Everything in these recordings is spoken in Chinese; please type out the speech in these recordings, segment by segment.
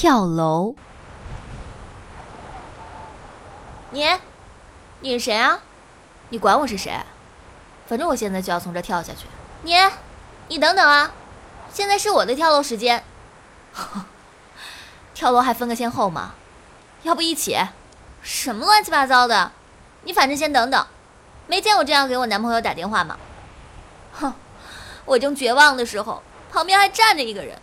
跳楼。你，你是谁啊？你管我是谁？反正我现在就要从这跳下去。你，你等等啊！现在是我的跳楼时间。跳楼还分个先后吗？要不一起？什么乱七八糟的！你反正先等等。没见我这样给我男朋友打电话吗？哼，我正绝望的时候，旁边还站着一个人，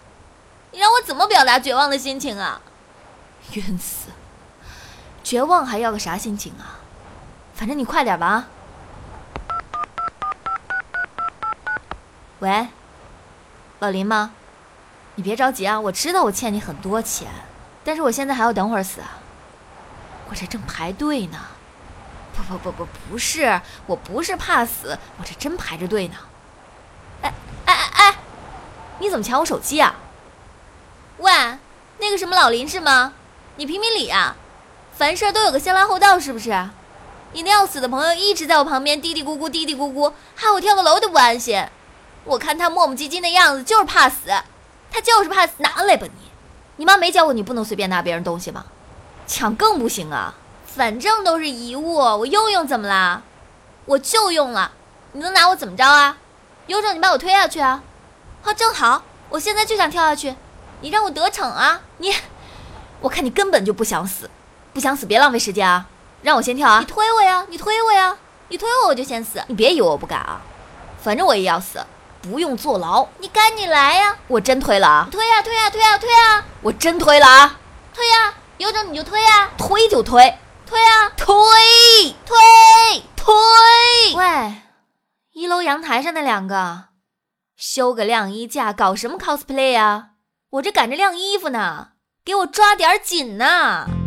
你让我怎么表达绝望的心情啊？晕死！绝望还要个啥心情啊？反正你快点吧！喂，老林吗？你别着急啊，我知道我欠你很多钱，但是我现在还要等会儿死啊。我这正排队呢。不不不不，不是，我不是怕死，我这真排着队呢。哎哎哎哎，你怎么抢我手机啊？喂，那个什么老林是吗？你评评理啊！凡事都有个先来后到，是不是？你那要死的朋友一直在我旁边嘀嘀咕咕，嘀嘀咕咕，害我跳个楼都不安心。我看他磨磨唧唧的样子，就是怕死。他就是怕死，拿来吧你！你妈没教过你不能随便拿别人东西吗？抢更不行啊！反正都是遗物，我用用怎么啦？我就用了，你能拿我怎么着啊？有种你把我推下去啊！好，正好，我现在就想跳下去，你让我得逞啊！你，我看你根本就不想死，不想死别浪费时间啊！让我先跳啊！你推我呀！你推我呀！你推我我就先死！你别以为我不敢啊，反正我也要死，不用坐牢。你赶紧来呀！我真推了啊！推呀推呀推呀推呀！我真推了啊！推呀！有种你就推呀！推就推。推呀！推推推！喂，一楼阳台上那两个，修个晾衣架，搞什么 cosplay 啊？我这赶着晾衣服呢，给我抓点紧呐！